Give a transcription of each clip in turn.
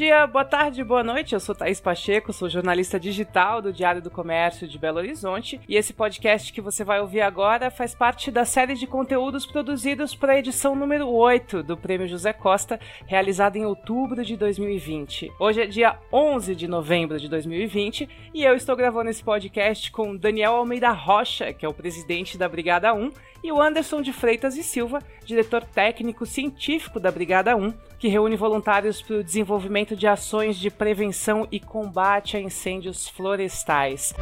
dia, boa tarde, boa noite. Eu sou Thaís Pacheco, sou jornalista digital do Diário do Comércio de Belo Horizonte e esse podcast que você vai ouvir agora faz parte da série de conteúdos produzidos para a edição número 8 do Prêmio José Costa, realizada em outubro de 2020. Hoje é dia 11 de novembro de 2020 e eu estou gravando esse podcast com Daniel Almeida Rocha, que é o presidente da Brigada 1, e o Anderson de Freitas e Silva, diretor técnico científico da Brigada 1, que reúne voluntários para o desenvolvimento de ações de prevenção e combate a incêndios florestais.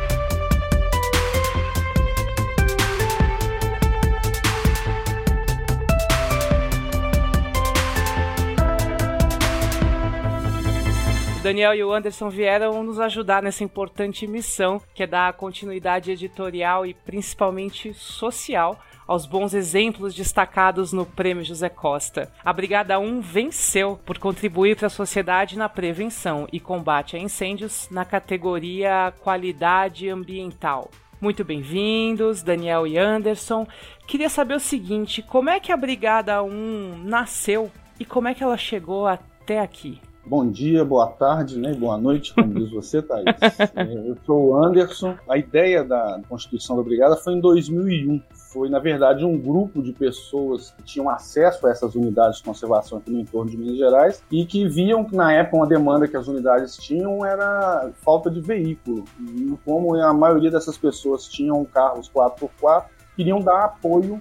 Daniel e o Anderson vieram nos ajudar nessa importante missão, que é dar continuidade editorial e principalmente social aos bons exemplos destacados no Prêmio José Costa. A Brigada 1 venceu por contribuir para a sociedade na prevenção e combate a incêndios na categoria Qualidade Ambiental. Muito bem-vindos, Daniel e Anderson. Queria saber o seguinte: como é que a Brigada 1 nasceu e como é que ela chegou até aqui? Bom dia, boa tarde, né? boa noite, como diz você, Thaís. É, eu sou o Anderson. A ideia da Constituição da Brigada foi em 2001. Foi, na verdade, um grupo de pessoas que tinham acesso a essas unidades de conservação aqui no entorno de Minas Gerais e que viam que, na época, uma demanda que as unidades tinham era falta de veículo. E como a maioria dessas pessoas tinham carros 4x4, queriam dar apoio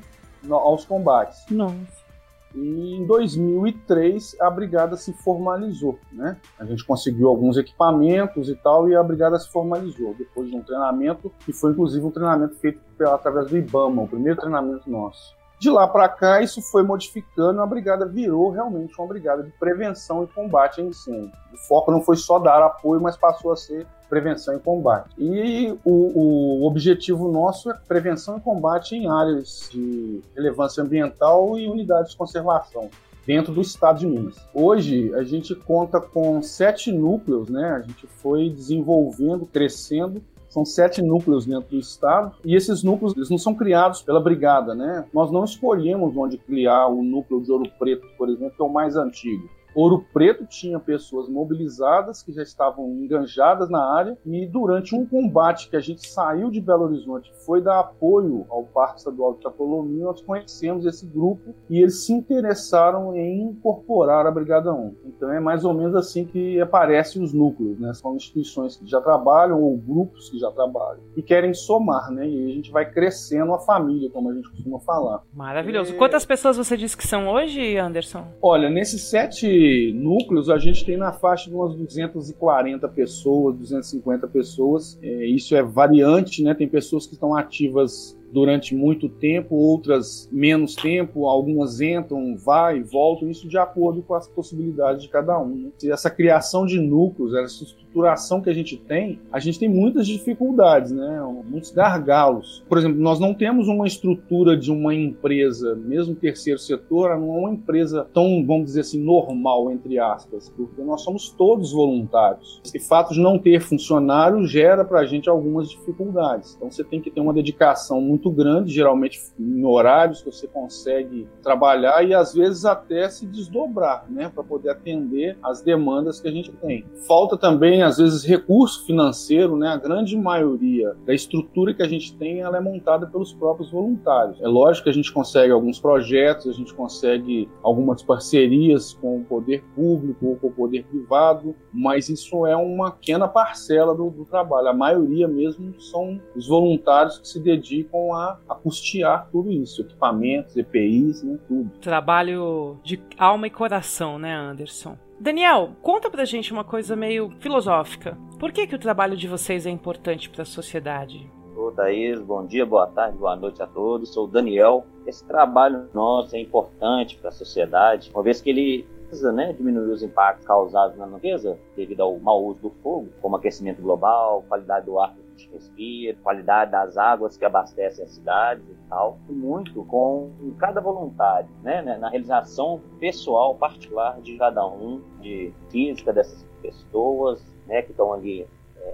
aos combates. Nossa. E em 2003 a brigada se formalizou, né? A gente conseguiu alguns equipamentos e tal e a brigada se formalizou depois de um treinamento que foi inclusive um treinamento feito pela, através do IBAMA, o primeiro treinamento nosso. De lá para cá, isso foi modificando, a brigada virou realmente uma brigada de prevenção e combate a incêndio. O foco não foi só dar apoio, mas passou a ser prevenção e combate. E o, o objetivo nosso é prevenção e combate em áreas de relevância ambiental e unidades de conservação dentro do estado de Minas. Hoje a gente conta com sete núcleos, né? A gente foi desenvolvendo, crescendo são sete núcleos dentro do estado e esses núcleos eles não são criados pela brigada, né? Nós não escolhemos onde criar o núcleo de Ouro Preto, por exemplo, que é o mais antigo. Ouro Preto tinha pessoas mobilizadas que já estavam enganjadas na área e durante um combate que a gente saiu de Belo Horizonte, foi dar apoio ao Parque Estadual de Chapolomim, nós conhecemos esse grupo e eles se interessaram em incorporar a Brigada 1. Então é mais ou menos assim que aparecem os núcleos, né? São instituições que já trabalham ou grupos que já trabalham e querem somar, né? E a gente vai crescendo a família, como a gente costuma falar. Maravilhoso. É... Quantas pessoas você disse que são hoje, Anderson? Olha, nesses sete núcleos, a gente tem na faixa de umas 240 pessoas, 250 pessoas. É, isso é variante, né? Tem pessoas que estão ativas durante muito tempo, outras menos tempo, algumas entram, vai e voltam, isso de acordo com as possibilidades de cada um. Né? Essa criação de núcleos, essa estruturação que a gente tem, a gente tem muitas dificuldades, né? muitos gargalos. Por exemplo, nós não temos uma estrutura de uma empresa, mesmo terceiro setor, não é uma empresa tão, vamos dizer assim, normal, entre aspas, porque nós somos todos voluntários. Esse fato de não ter funcionário gera para a gente algumas dificuldades. Então você tem que ter uma dedicação muito muito grande, geralmente em horários que você consegue trabalhar e às vezes até se desdobrar, né, para poder atender as demandas que a gente tem. Falta também às vezes recurso financeiro, né? A grande maioria da estrutura que a gente tem, ela é montada pelos próprios voluntários. É lógico que a gente consegue alguns projetos, a gente consegue algumas parcerias com o poder público ou com o poder privado, mas isso é uma pequena parcela do, do trabalho. A maioria mesmo são os voluntários que se dedicam a, a custear tudo isso, equipamentos, EPIs, né, tudo. Trabalho de alma e coração, né, Anderson? Daniel, conta pra gente uma coisa meio filosófica. Por que, que o trabalho de vocês é importante para a sociedade? Ô, Thaís, bom dia, boa tarde, boa noite a todos. Sou o Daniel. Esse trabalho nosso é importante para a sociedade, uma vez que ele precisa né, diminuir os impactos causados na natureza devido ao mau uso do fogo, como aquecimento global, qualidade do ar gente respira, qualidade das águas que abastecem as cidades e tal, e muito com cada voluntário, né, na realização pessoal, particular de cada um, de física dessas pessoas, né, que estão ali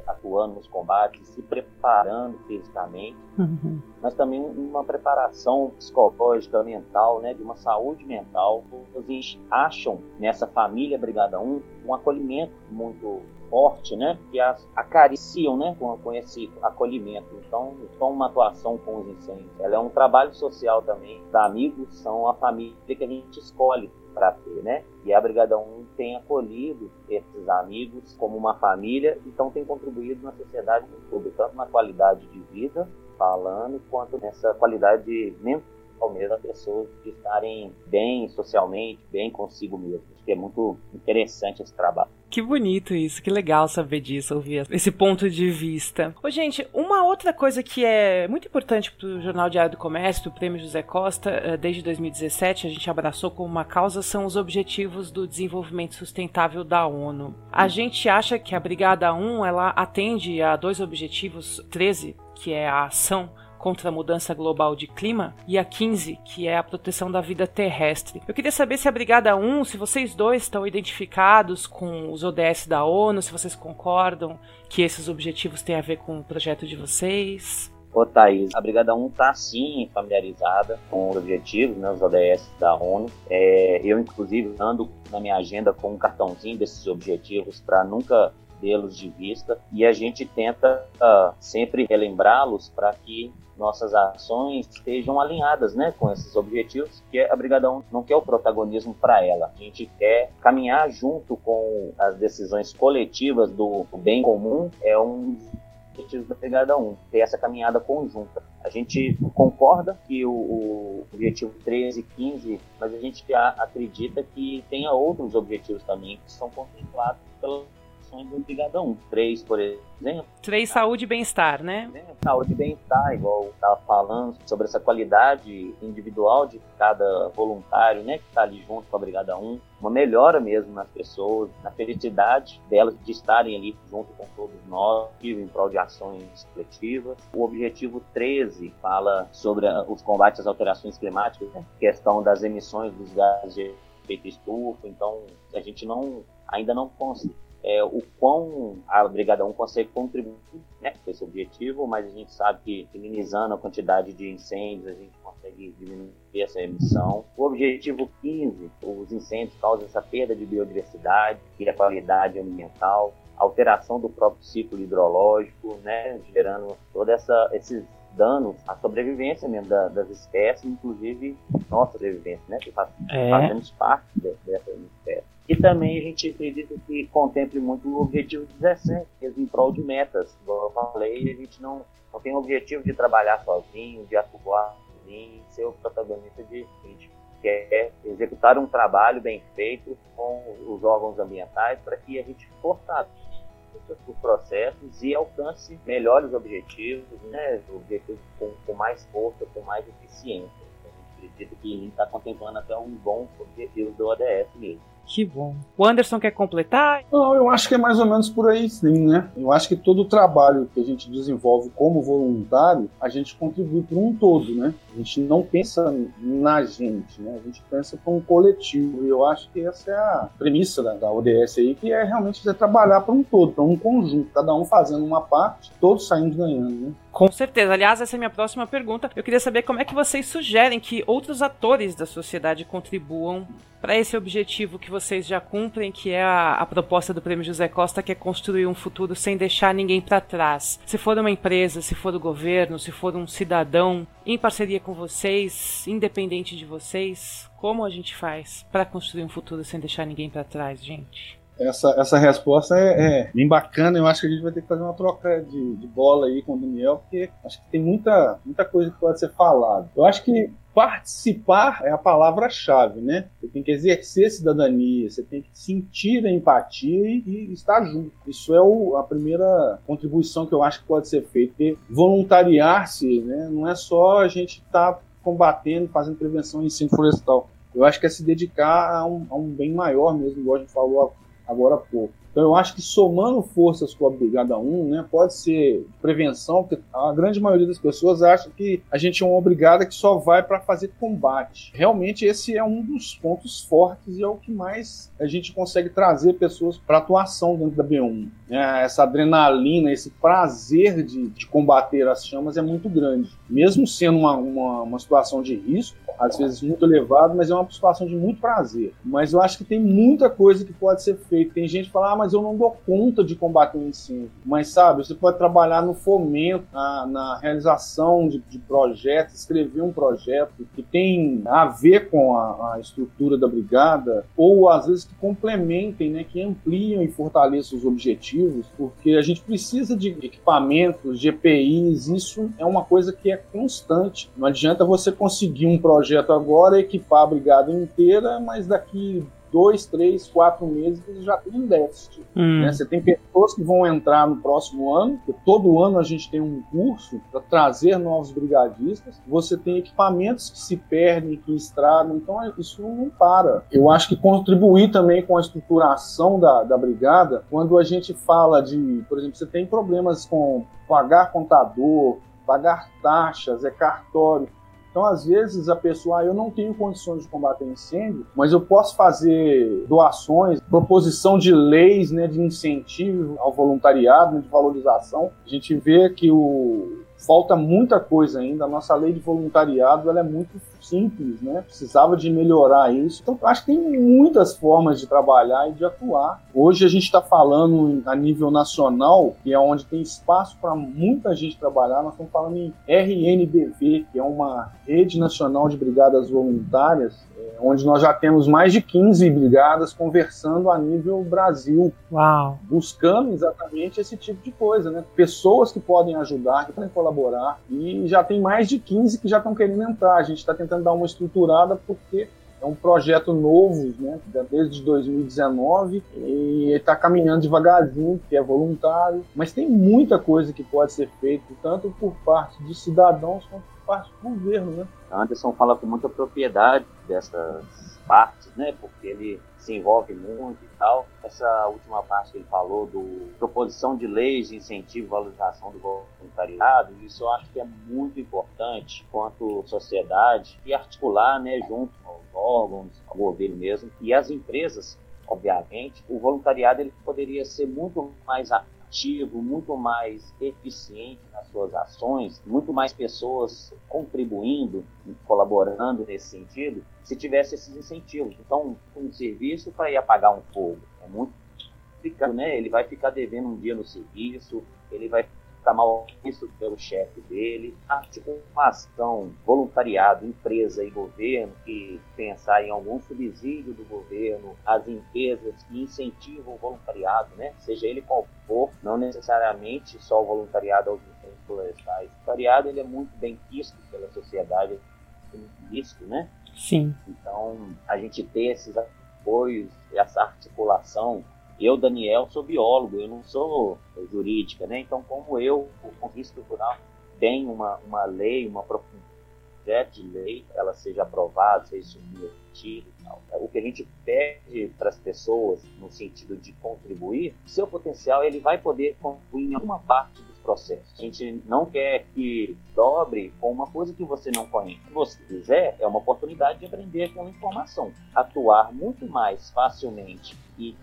atuando nos combates, se preparando fisicamente, uhum. mas também uma preparação psicológica, mental, né, de uma saúde mental. Eles acham nessa família Brigada 1 um acolhimento muito forte, né, que as acariciam, né, com, com esse acolhimento. Então, são uma atuação com os incêndios. Ela é um trabalho social também. Os amigos são a família que a gente escolhe para ter, né? E a Brigada 1 tem acolhido esses amigos como uma família, então tem contribuído na sociedade como tanto na qualidade de vida, falando, quanto nessa qualidade mental mesmo das pessoas de estarem bem socialmente, bem consigo mesmo. Acho que é muito interessante esse trabalho. Que bonito isso, que legal saber disso, ouvir esse ponto de vista. Ô, gente, uma outra coisa que é muito importante para o Jornal Diário do Comércio, do Prêmio José Costa, eh, desde 2017, a gente abraçou como uma causa, são os Objetivos do Desenvolvimento Sustentável da ONU. A gente acha que a Brigada 1 ela atende a dois objetivos, 13, que é a ação contra a mudança global de clima, e a 15, que é a proteção da vida terrestre. Eu queria saber se a Brigada 1, se vocês dois estão identificados com os ODS da ONU, se vocês concordam que esses objetivos têm a ver com o projeto de vocês. Ô Thaís, a Brigada 1 está sim familiarizada com os objetivos, né, os ODS da ONU. É, eu, inclusive, ando na minha agenda com um cartãozinho desses objetivos para nunca perdê-los de vista e a gente tenta uh, sempre relembrá-los para que nossas ações estejam alinhadas né, com esses objetivos, que a Brigadão não quer o protagonismo para ela. A gente quer caminhar junto com as decisões coletivas do bem comum, é um objetivos da Brigada 1, ter essa caminhada conjunta. A gente concorda que o, o objetivo 13 e 15, mas a gente acredita que tenha outros objetivos também que são contemplados pela ações do Brigadão. Três, por exemplo. Três, saúde e bem-estar, né? Saúde e bem-estar, igual estava falando, sobre essa qualidade individual de cada voluntário, né, que está ali junto com a Brigada 1. Uma melhora mesmo nas pessoas, na felicidade delas de estarem ali junto com todos nós, em prol de ações coletivas. O objetivo 13 fala sobre os combates às alterações climáticas, né? questão das emissões dos gases de efeito estufa. Então, a gente não ainda não consegue é, o quão a Brigada 1 consegue contribuir né, com esse objetivo, mas a gente sabe que minimizando a quantidade de incêndios, a gente consegue diminuir essa emissão. O objetivo 15, os incêndios causam essa perda de biodiversidade e a qualidade ambiental, alteração do próprio ciclo hidrológico, né, gerando toda essa esses danos à sobrevivência mesmo da, das espécies, inclusive nossa sobrevivência, né, que faz, é. fazemos parte de, dessa espécie. E também a gente acredita que contemple muito o objetivo 17, que é em prol de metas. Como eu falei, a gente não, não tem o objetivo de trabalhar sozinho, de atuar sozinho, ser o protagonista de a gente quer executar um trabalho bem feito com os órgãos ambientais para que a gente fortaleça os processos e alcance melhores objetivos, né, objetivos com, com mais força, com mais eficiência. A gente acredita que ele está contemplando até um bom objetivo do ODS mesmo. Que bom. O Anderson quer completar? Não, eu acho que é mais ou menos por aí sim, né? Eu acho que todo o trabalho que a gente desenvolve como voluntário, a gente contribui para um todo, né? A gente não pensa na gente, né? A gente pensa para um coletivo. E eu acho que essa é a premissa da, da ODS aí, que é realmente trabalhar para um todo, para um conjunto, cada um fazendo uma parte, todos saindo ganhando, né? Com certeza. Aliás, essa é a minha próxima pergunta. Eu queria saber como é que vocês sugerem que outros atores da sociedade contribuam para esse objetivo que vocês já cumprem, que é a, a, proposta do Prêmio José Costa, que é construir um futuro sem deixar ninguém para trás. Se for uma empresa, se for o governo, se for um cidadão, em parceria com vocês, independente de vocês, como a gente faz para construir um futuro sem deixar ninguém para trás, gente? Essa, essa resposta é, é, bem bacana. Eu acho que a gente vai ter que fazer uma troca de, de bola aí com o Daniel, porque acho que tem muita, muita coisa que pode ser falada. Eu acho que participar é a palavra-chave, né? Você tem que exercer cidadania, você tem que sentir a empatia e, e estar junto. Isso é o, a primeira contribuição que eu acho que pode ser feita. voluntariar-se, né? Não é só a gente estar tá combatendo, fazendo prevenção em incêndio florestal. Eu acho que é se dedicar a um, a um bem maior mesmo, igual a gente falou agora há pouco. Então eu acho que somando forças com a Brigada 1, né, pode ser prevenção, porque a grande maioria das pessoas acha que a gente é uma brigada que só vai para fazer combate. Realmente esse é um dos pontos fortes e é o que mais a gente consegue trazer pessoas para atuação dentro da B1. É, essa adrenalina, esse prazer de, de, combater as chamas é muito grande. Mesmo sendo uma, uma, uma situação de risco, às vezes muito elevado, mas é uma situação de muito prazer. Mas eu acho que tem muita coisa que pode ser feita. Tem gente que fala, ah, mas eu não dou conta de combater um incêndio. Mas sabe, você pode trabalhar no fomento, na, na realização de, de, projetos, escrever um projeto que tem a ver com a, a, estrutura da brigada, ou às vezes que complementem, né, que ampliam e fortaleçam os objetivos, porque a gente precisa de equipamentos, GPIs, isso é uma coisa que é constante. Não adianta você conseguir um projeto agora equipar a brigada inteira, mas daqui dois, três, quatro meses você já tem um déficit. Hum. Né? Você tem pessoas que vão entrar no próximo ano, porque todo ano a gente tem um curso para trazer novos brigadistas. Você tem equipamentos que se perdem, que estragam, então é, isso não para. Eu acho que contribuir também com a estruturação da, da brigada, quando a gente fala de, por exemplo, você tem problemas com pagar contador, pagar taxas, é cartório. Então, às vezes, a pessoa, ah, eu não tenho condições de combater incêndio, mas eu posso fazer doações, proposição de leis né, de incentivo ao voluntariado, né, de valorização. A gente vê que o, falta muita coisa ainda. A nossa lei de voluntariado ela é muito simples, né? Precisava de melhorar isso. Então, acho que tem muitas formas de trabalhar e de atuar. Hoje a gente está falando a nível nacional, que é onde tem espaço para muita gente trabalhar. Nós estamos falando em RNBV, que é uma rede nacional de brigadas voluntárias, é, onde nós já temos mais de 15 brigadas conversando a nível Brasil, Uau. buscando exatamente esse tipo de coisa, né? Pessoas que podem ajudar, que podem colaborar, e já tem mais de 15 que já estão querendo entrar. A gente está tentando dar uma estruturada porque é um projeto novo, né, desde 2019, e está caminhando devagarzinho, que é voluntário, mas tem muita coisa que pode ser feita, tanto por parte de cidadãos quanto por parte do governo, né? Anderson fala com muita propriedade dessas partes, né? Porque ele se envolve muito e tal. Essa última parte que ele falou do proposição de leis de incentivo e valorização do voluntariado, isso eu acho que é muito importante quanto sociedade e articular, né, junto aos órgãos, ao governo mesmo e as empresas obviamente, o voluntariado ele poderia ser muito mais muito mais eficiente nas suas ações, muito mais pessoas contribuindo, colaborando nesse sentido, se tivesse esses incentivos. Então, um serviço para ir apagar um fogo é muito complicado, né? Ele vai ficar devendo um dia no serviço, ele vai ficar mal visto pelo chefe dele. A articulação, voluntariado, empresa e governo que pensar em algum subsídio do governo, as empresas que incentivam o voluntariado, né? seja ele qual for, não necessariamente só o voluntariado aos incêndios florestais. O voluntariado ele é muito bem visto pela sociedade, visto, né? Sim. Então, a gente ter esses apoios, essa articulação eu, Daniel, sou biólogo, eu não sou jurídica, né? Então, como eu, o risco estrutural, tem uma, uma lei, uma projeto de lei, ela seja aprovada, seja submetido e tal. O que a gente pede para as pessoas, no sentido de contribuir, seu potencial, ele vai poder contribuir em alguma parte dos processos. A gente não quer que dobre com uma coisa que você não conhece. Se você quiser, é uma oportunidade de aprender aquela informação. Atuar muito mais facilmente e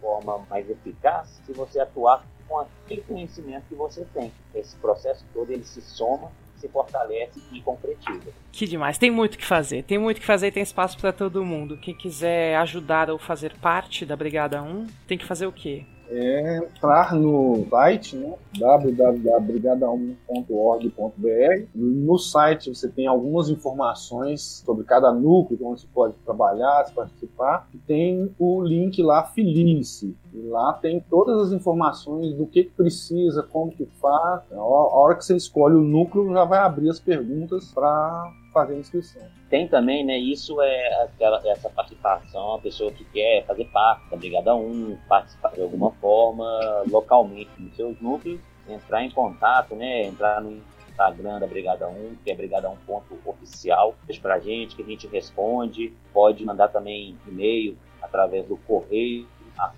forma mais eficaz se você atuar com aquele conhecimento que você tem. Esse processo todo ele se soma, se fortalece e concretiza. Que demais. Tem muito que fazer. Tem muito que fazer e tem espaço para todo mundo. Quem quiser ajudar ou fazer parte da Brigada 1, tem que fazer o quê? É entrar no site, né, www.brigada1.org.br. No site você tem algumas informações sobre cada núcleo, onde você pode trabalhar, se participar. E tem o link lá Felice. E lá tem todas as informações do que, que precisa, como que faz. A hora que você escolhe o núcleo, já vai abrir as perguntas para fazer a inscrição. Tem também, né, isso é aquela, essa participação, a pessoa que quer fazer parte da Brigada 1, participar de alguma forma localmente nos seus núcleos, entrar em contato, né, entrar no Instagram da Brigada 1, que é brigada 1 ponto oficial, deixa pra gente que a gente responde, pode mandar também e-mail através do correio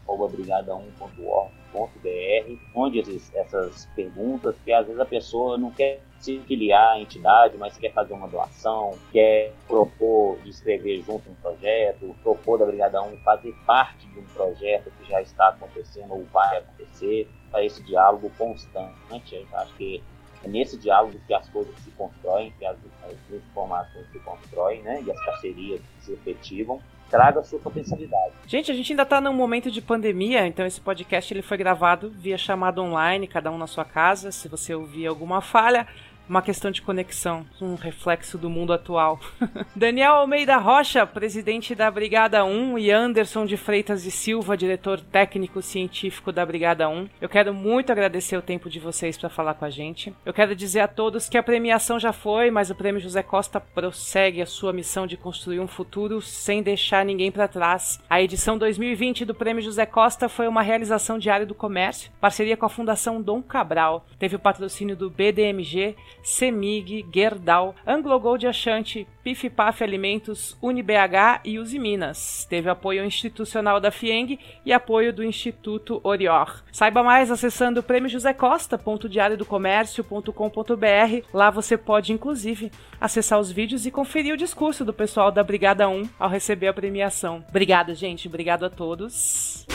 brigada1.org.br, onde essas perguntas, que às vezes a pessoa não quer se filiar à entidade, mas quer fazer uma doação, quer propor de escrever junto um projeto, propor da Brigada 1 fazer parte de um projeto que já está acontecendo ou vai acontecer, para esse diálogo constante. Eu acho que é nesse diálogo que as coisas se constroem, que as, as informações se constroem, né, e as parcerias se efetivam traga a sua potencialidade. Gente, a gente ainda está num momento de pandemia, então esse podcast ele foi gravado via chamada online, cada um na sua casa. Se você ouvir alguma falha, uma questão de conexão, um reflexo do mundo atual. Daniel Almeida Rocha, presidente da Brigada 1, e Anderson de Freitas e Silva, diretor técnico científico da Brigada 1. Eu quero muito agradecer o tempo de vocês para falar com a gente. Eu quero dizer a todos que a premiação já foi, mas o Prêmio José Costa prossegue a sua missão de construir um futuro sem deixar ninguém para trás. A edição 2020 do Prêmio José Costa foi uma realização diária do comércio, parceria com a Fundação Dom Cabral. Teve o patrocínio do BDMG, Semig, Gerdau, Anglo Gold Achante, Pif Paf Alimentos, UniBH e Uzi Minas. Teve apoio institucional da FIENG e apoio do Instituto Orior. Saiba mais acessando prêmiojosecosta.diariodocomércio.com.br. Lá você pode, inclusive, acessar os vídeos e conferir o discurso do pessoal da Brigada 1 ao receber a premiação. Obrigada, gente. Obrigado a todos.